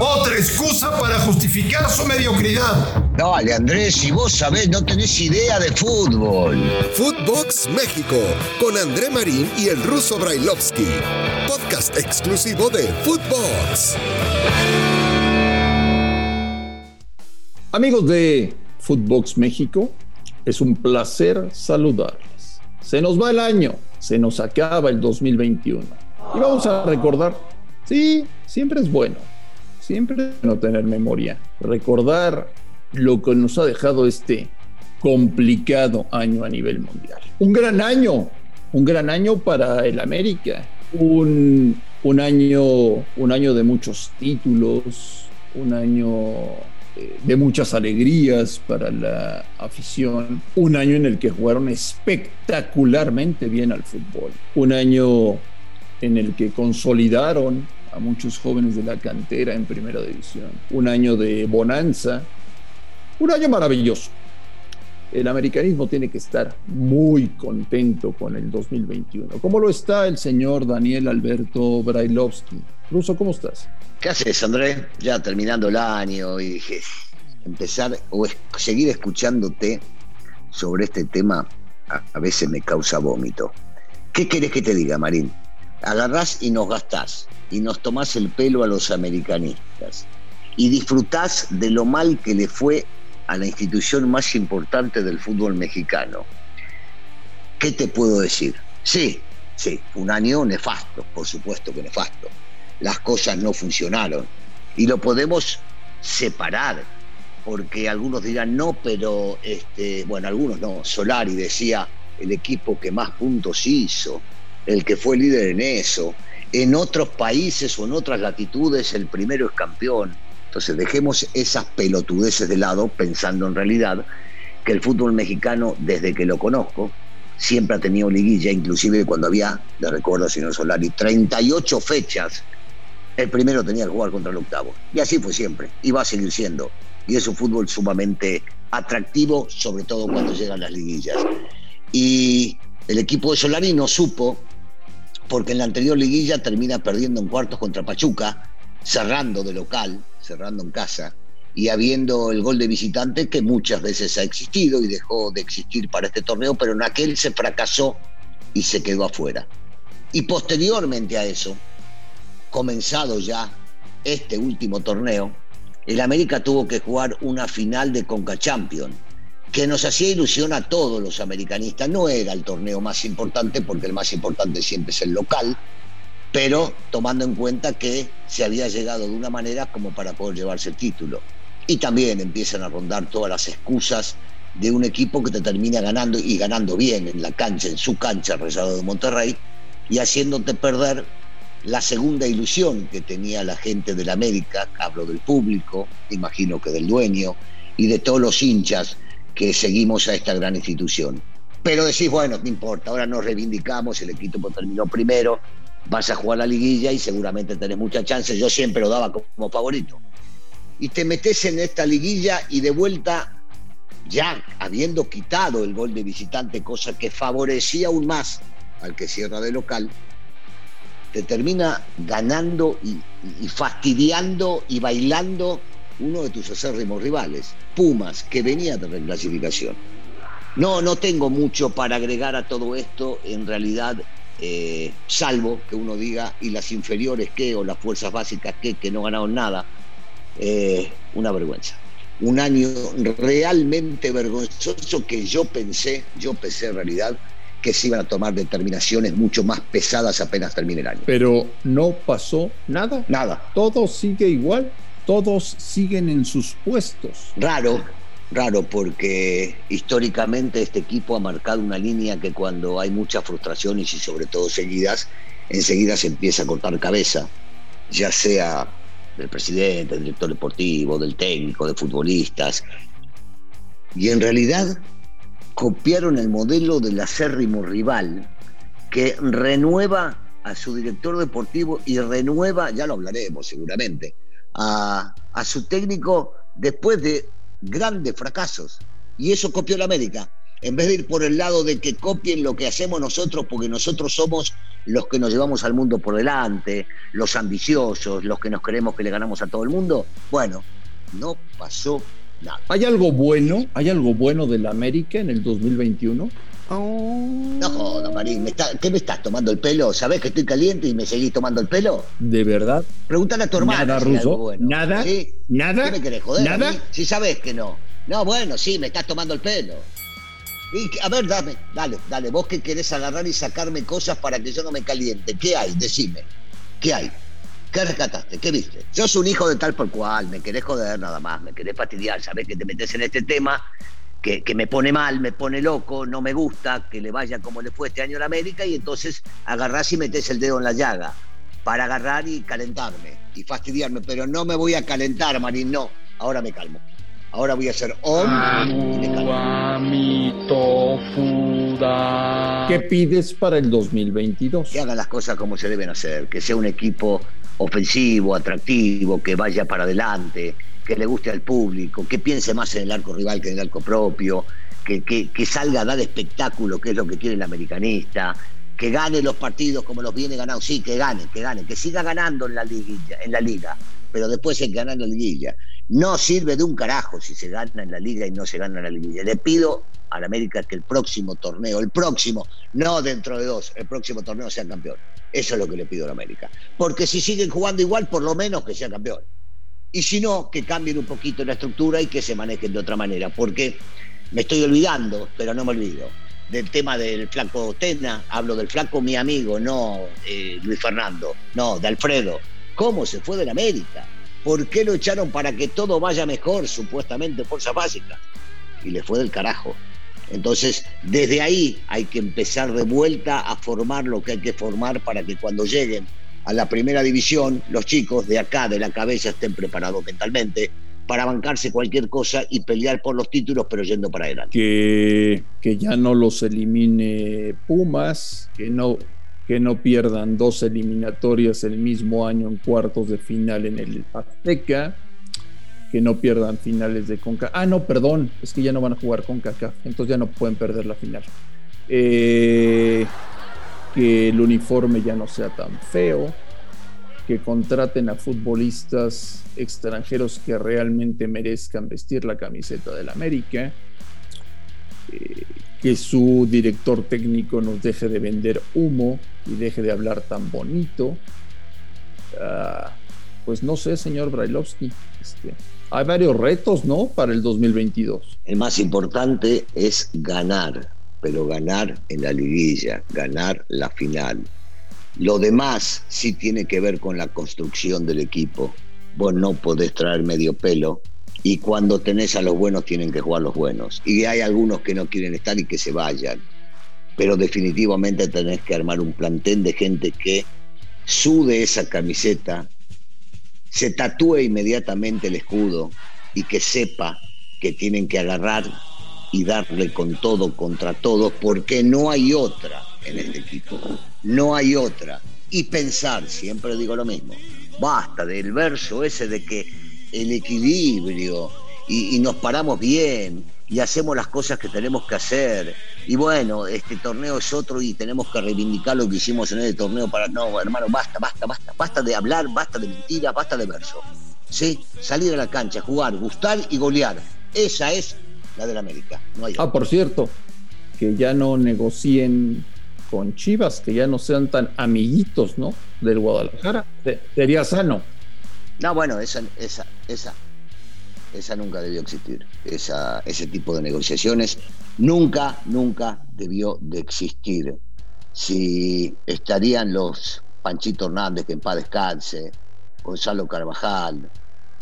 Otra excusa para justificar su mediocridad. Dale, Andrés, si vos sabés, no tenés idea de fútbol. Footbox México, con André Marín y el ruso Brailovsky. Podcast exclusivo de Footbox. Amigos de Footbox México, es un placer saludarles. Se nos va el año, se nos acaba el 2021. Y vamos a recordar, sí, siempre es bueno, siempre es bueno tener memoria, recordar lo que nos ha dejado este complicado año a nivel mundial. Un gran año, un gran año para el América, un, un año, un año de muchos títulos, un año eh, de muchas alegrías para la afición, un año en el que jugaron espectacularmente bien al fútbol, un año en el que consolidaron a muchos jóvenes de la cantera en primera división, un año de bonanza, un año maravilloso. El americanismo tiene que estar muy contento con el 2021. ¿Cómo lo está el señor Daniel Alberto Brailovsky? Ruso, ¿cómo estás? ¿Qué haces, André? Ya terminando el año y dije, empezar o seguir escuchándote sobre este tema a, veces me causa vómito. ¿Qué querés que te diga, Marín? Agarrás y nos gastás y nos tomás el pelo a los americanistas y disfrutás de lo mal que le fue a la institución más importante del fútbol mexicano. ¿Qué te puedo decir? Sí, sí, un año nefasto, por supuesto que nefasto. Las cosas no funcionaron y lo podemos separar, porque algunos dirán no, pero este, bueno, algunos no. Solari decía el equipo que más puntos hizo, el que fue líder en eso. En otros países o en otras latitudes el primero es campeón entonces dejemos esas pelotudeces de lado pensando en realidad que el fútbol mexicano, desde que lo conozco, siempre ha tenido liguilla, inclusive cuando había, le recuerdo, señor Solari, 38 fechas, el primero tenía que jugar contra el octavo. Y así fue siempre, y va a seguir siendo. Y es un fútbol sumamente atractivo, sobre todo cuando llegan las liguillas. Y el equipo de Solari no supo, porque en la anterior liguilla termina perdiendo en cuartos contra Pachuca, cerrando de local, cerrando en casa, y habiendo el gol de visitante que muchas veces ha existido y dejó de existir para este torneo, pero en aquel se fracasó y se quedó afuera. Y posteriormente a eso, comenzado ya este último torneo, el América tuvo que jugar una final de Conca Champion, que nos hacía ilusión a todos los americanistas. No era el torneo más importante, porque el más importante siempre es el local, pero tomando en cuenta que se había llegado de una manera como para poder llevarse el título. Y también empiezan a rondar todas las excusas de un equipo que te termina ganando y ganando bien en la cancha, en su cancha, Rayado de Monterrey, y haciéndote perder la segunda ilusión que tenía la gente del América, hablo del público, imagino que del dueño, y de todos los hinchas que seguimos a esta gran institución. Pero decís, bueno, no importa, ahora nos reivindicamos, el equipo terminó primero, vas a jugar la liguilla y seguramente tenés muchas chances. Yo siempre lo daba como favorito. Y te metes en esta liguilla y de vuelta, ya habiendo quitado el gol de visitante, cosa que favorecía aún más al que cierra de local, te termina ganando y, y fastidiando y bailando uno de tus acérrimos rivales, Pumas, que venía de reclasificación. No, no tengo mucho para agregar a todo esto. En realidad, eh, salvo que uno diga, y las inferiores qué, o las fuerzas básicas qué, que no ganaron nada, eh, una vergüenza. Un año realmente vergonzoso que yo pensé, yo pensé en realidad, que se iban a tomar determinaciones mucho más pesadas apenas termine el año. Pero no pasó nada. Nada. Todo sigue igual. Todos siguen en sus puestos. Raro, raro porque históricamente este equipo ha marcado una línea que cuando hay muchas frustraciones y sobre todo seguidas, enseguida se empieza a cortar cabeza, ya sea del presidente, del director deportivo, del técnico, de futbolistas. Y en realidad copiaron el modelo del acérrimo rival que renueva a su director deportivo y renueva, ya lo hablaremos seguramente, a, su técnico después de grandes fracasos. Y eso copió la América. En vez de ir por el lado de que copien lo que hacemos nosotros, porque nosotros somos los que nos llevamos al mundo por delante, los ambiciosos, los que nos creemos que le ganamos a todo el mundo. Bueno, no pasó nada. ¿Hay algo bueno? ¿Hay algo bueno de la América en el 2021? No jodas, Marín, ¿qué me estás tomando el pelo? ¿Sabés que estoy caliente y me seguís tomando el pelo? ¿De verdad? Pregúntale a tu hermana. ¿Nada, Ruso? ¿Nada? ¿Nada? ¿Qué me querés joder? ¿Nada? Si sabés que no. No, bueno, sí, me estás tomando el pelo. a ver, dame, dale, dale, vos que querés agarrar y sacarme cosas para que yo no me caliente. ¿Qué hay? Decime. ¿Qué hay? ¿Qué rescataste? ¿Qué viste? Yo soy un hijo de tal por cual, me querés joder nada más, me querés fastidiar, sabés que te metes en este tema que, me pone mal, me pone loco, no me gusta que le vaya como le fue este año a la América y entonces agarrás y metes el dedo en la llaga para agarrar y calentarme y fastidiarme, pero no me voy a calentar, Marín, no, ahora me calmo. Ahora voy a hacer on y me calmo. ¿Qué pides para el 2022? Que hagan las cosas como se deben hacer, que sea un equipo ofensivo, atractivo, que vaya para adelante, que le guste al público, que piense más en el arco rival que en el arco propio, que, que, salga a dar espectáculo, que es lo que quiere el americanista, que gane los partidos como los viene ganando, sí, que gane, que gane, que siga ganando en la liguilla, en la liga, pero después hay que ganar la liguilla. No sirve de un carajo si se gana en la liga y no se gana en la liguilla. Le pido a la América que el próximo torneo, el próximo, no dentro de dos, el próximo torneo sea campeón. Eso es lo que le pido a la América. Porque si siguen jugando igual, por lo menos que sea campeón. Y si no, que cambien un poquito la estructura y que se manejen de otra manera. Porque me estoy olvidando, pero no me olvido, del tema del flaco Tena. Hablo del flaco mi amigo, no eh, Luis Fernando, no, de Alfredo. ¿Cómo se fue de la América? ¿Por qué lo echaron para que todo vaya mejor, supuestamente, fuerzas básicas? Y le fue del carajo. Entonces, desde ahí hay que empezar de vuelta a formar lo que hay que formar para que cuando lleguen a la primera división, los chicos de acá, de la cabeza, estén preparados mentalmente para bancarse cualquier cosa y pelear por los títulos, pero yendo para adelante. Que, que ya no los elimine Pumas, que no, que no pierdan dos eliminatorias el mismo año en cuartos de final en el Azteca, que no pierdan finales de Conca. Ah, no, perdón, es que ya no van a jugar con CACAF, entonces ya no pueden perder la final. Eh, que el uniforme ya no sea tan feo, que contraten a futbolistas extranjeros que realmente merezcan vestir la camiseta del América, eh, que su director técnico nos deje de vender humo y deje de hablar tan bonito. Ah, pues no sé, señor Brailovsky. Este, hay varios retos, ¿no? Para el 2022. El más importante es ganar pero ganar en la liguilla, ganar la final. Lo demás sí tiene que ver con la construcción del equipo. Vos no podés traer medio pelo y cuando tenés a los buenos tienen que jugar los buenos. Y hay algunos que no quieren estar y que se vayan. Pero definitivamente tenés que armar un plantel de gente que sude esa camiseta, se tatúe inmediatamente el escudo y que sepa que tienen que agarrar y darle con todo contra todo, porque no hay otra en este equipo. No hay otra. Y pensar, siempre digo lo mismo, basta del verso ese de que el equilibrio y, nos paramos bien y hacemos las cosas que tenemos que hacer. Y bueno, este torneo es otro y tenemos que reivindicar lo que hicimos en el torneo para... No, hermano, basta, basta, basta. Basta de hablar, basta de mentira, basta de verso. ¿Sí? Salir a la cancha, jugar, gustar y golear. Esa es la del América. No hay ah, por cierto, que ya no negocien con Chivas, que ya no sean tan amiguitos, ¿no? Del Guadalajara. Sería sano. No, bueno, esa, esa, esa, esa nunca debió existir. Esa, ese tipo de negociaciones nunca, nunca debió de existir. Si estarían los Panchito Hernández, que en paz descanse, Gonzalo Carvajal,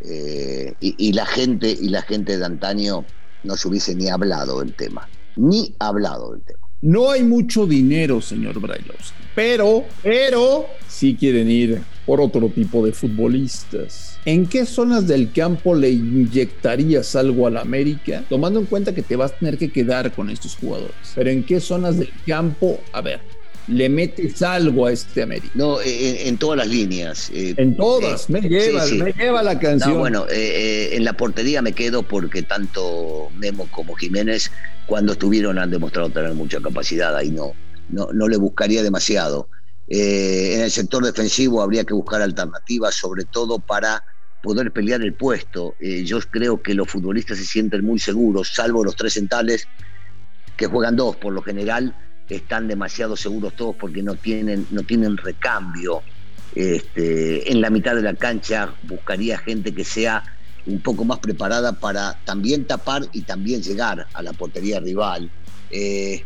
eh, y, y, la gente, y la gente de antaño no se hubiese ni hablado del tema, ni hablado del tema. No hay mucho dinero, señor Brailovsky, pero, pero, si quieren ir por otro tipo de futbolistas. ¿En qué zonas del campo le inyectarías algo a la América? Tomando en cuenta que te vas a tener que quedar con estos jugadores. Pero ¿en qué zonas del campo? A ver, le metes algo a este América. No, en, todas las líneas. Eh, en todas, me, lleva, me lleva la canción. No, bueno, eh, eh, en la portería me quedo porque tanto Memo como Jiménez, cuando estuvieron, han demostrado tener mucha capacidad. Ahí no, no, no le buscaría demasiado. Eh, en el sector defensivo habría que buscar alternativas, sobre todo para poder pelear el puesto. Eh, yo creo que los futbolistas se sienten muy seguros, salvo los tres centrales que juegan dos por lo general, están demasiado seguros todos porque no tienen, no tienen recambio. Este, en la mitad de la cancha buscaría gente que sea un poco más preparada para también tapar y también llegar a la portería rival. Eh,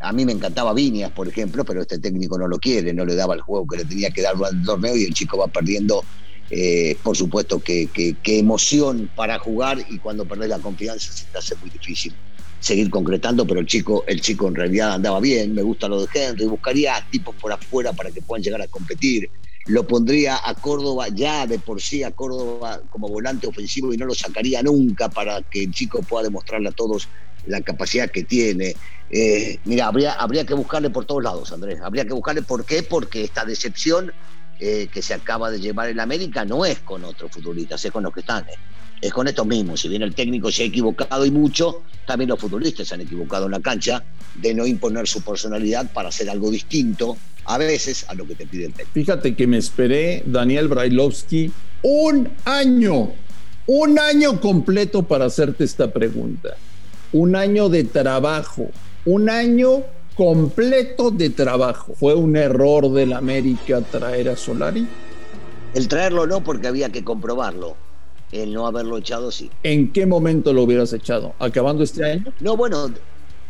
a mí me encantaba Viñas, por ejemplo, pero este técnico no lo quiere, no le daba el juego que le tenía que dar al torneo y el chico va perdiendo. Eh, por supuesto que, emoción para jugar y cuando perdés la confianza se te hace muy difícil seguir concretando, pero el chico, el chico en realidad andaba bien, me gusta lo de Henry, buscaría tipos por afuera para que puedan llegar a competir, lo pondría a Córdoba ya de por sí a Córdoba como volante ofensivo y no lo sacaría nunca para que el chico pueda demostrarle a todos la capacidad que tiene. Eh, mira, habría, habría que buscarle por todos lados, Andrés. Habría que buscarle por qué, porque esta decepción eh, que se acaba de llevar en América no es con otros futbolistas, es con los que están. Eh. Es con estos mismos. Si bien el técnico se ha equivocado y mucho, también los futbolistas se han equivocado en la cancha de no imponer su personalidad para hacer algo distinto a veces a lo que te pide el técnico. Fíjate que me esperé, Daniel Brailovsky, un año, un año completo para hacerte esta pregunta. Un año de trabajo, un año completo de trabajo. ¿Fue un error del América traer a Solari? El traerlo no, porque había que comprobarlo. El no haberlo echado, sí. ¿En qué momento lo hubieras echado? ¿Acabando este año? No, bueno,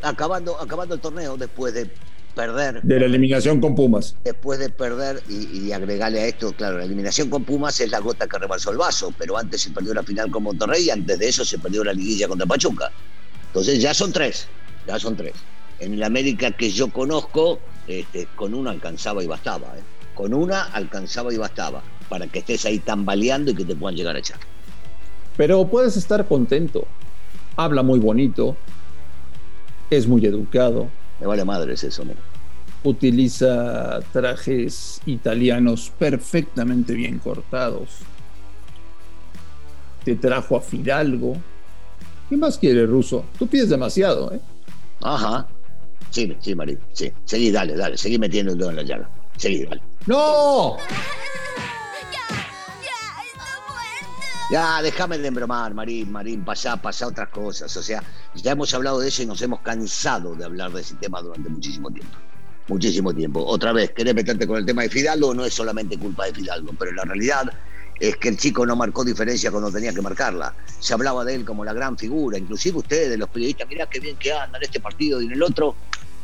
acabando, acabando el torneo, después de perder. De la eliminación con Pumas. Después de perder y, agregarle a esto, claro, la eliminación con Pumas es la gota que rebalsó el vaso, pero antes se perdió la final con Monterrey y antes de eso se perdió la liguilla contra Pachuca. Entonces ya son tres, ya son tres. En el América que yo conozco, este, con una alcanzaba y bastaba. ¿eh? Con una alcanzaba y bastaba para que estés ahí tambaleando y que te puedan llegar a echar. Pero puedes estar contento. Habla muy bonito, es muy educado, me vale madres eso, ¿no? Utiliza trajes italianos perfectamente bien cortados. Te trajo a Fidalgo. ¿Qué más quiere, Ruso? Tú pides demasiado, ¿eh? Ajá. Sí, sí, Marín. Sí. Seguí, dale, dale. Seguí metiendo el dedo en la llaga. Seguí, dale. ¡No! Ya, déjame de embromar, Marín, Marín, pasa, pasa otras cosas. O sea, ya hemos hablado de eso y nos hemos cansado de hablar de ese tema durante muchísimo tiempo. Muchísimo tiempo. Otra vez, ¿querés meterte con el tema de Fidalgo? No es solamente culpa de Fidalgo, pero la realidad es que el chico no marcó diferencia cuando tenía que marcarla. Se hablaba de él como la gran figura, inclusive ustedes, los periodistas, mirá qué bien que anda en este partido y en el otro.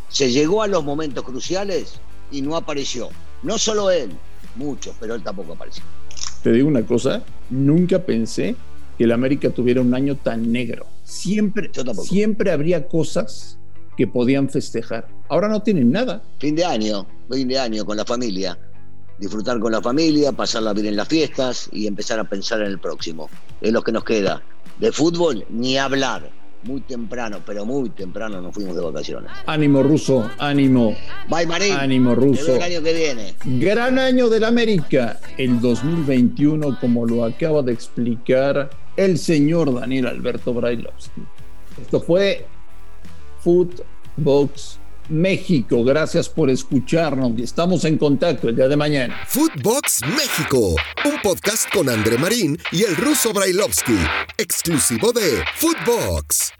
Se llegó a los momentos cruciales y no apareció. No solo él, muchos, pero él tampoco apareció. Te digo una cosa, nunca pensé que el América tuviera un año tan negro. Siempre, siempre habría cosas que podían festejar. Ahora no tienen nada. Fin de año, fin de año con la familia. Disfrutar con la familia, pasarla bien en las fiestas y empezar a pensar en el próximo. Es lo que nos queda. De fútbol, ni hablar muy temprano, pero muy temprano nos fuimos de vacaciones. Ánimo ruso, ánimo. Bye Marín. Ánimo ruso. El año que viene. Gran año del América, el 2021, como lo acaba de explicar el señor Daniel Alberto Brailovsky. Esto fue Footbox México. Gracias por escucharnos estamos en contacto el día de mañana. Footbox México, un podcast con André Marín y el ruso Brailovsky, exclusivo de Footbox.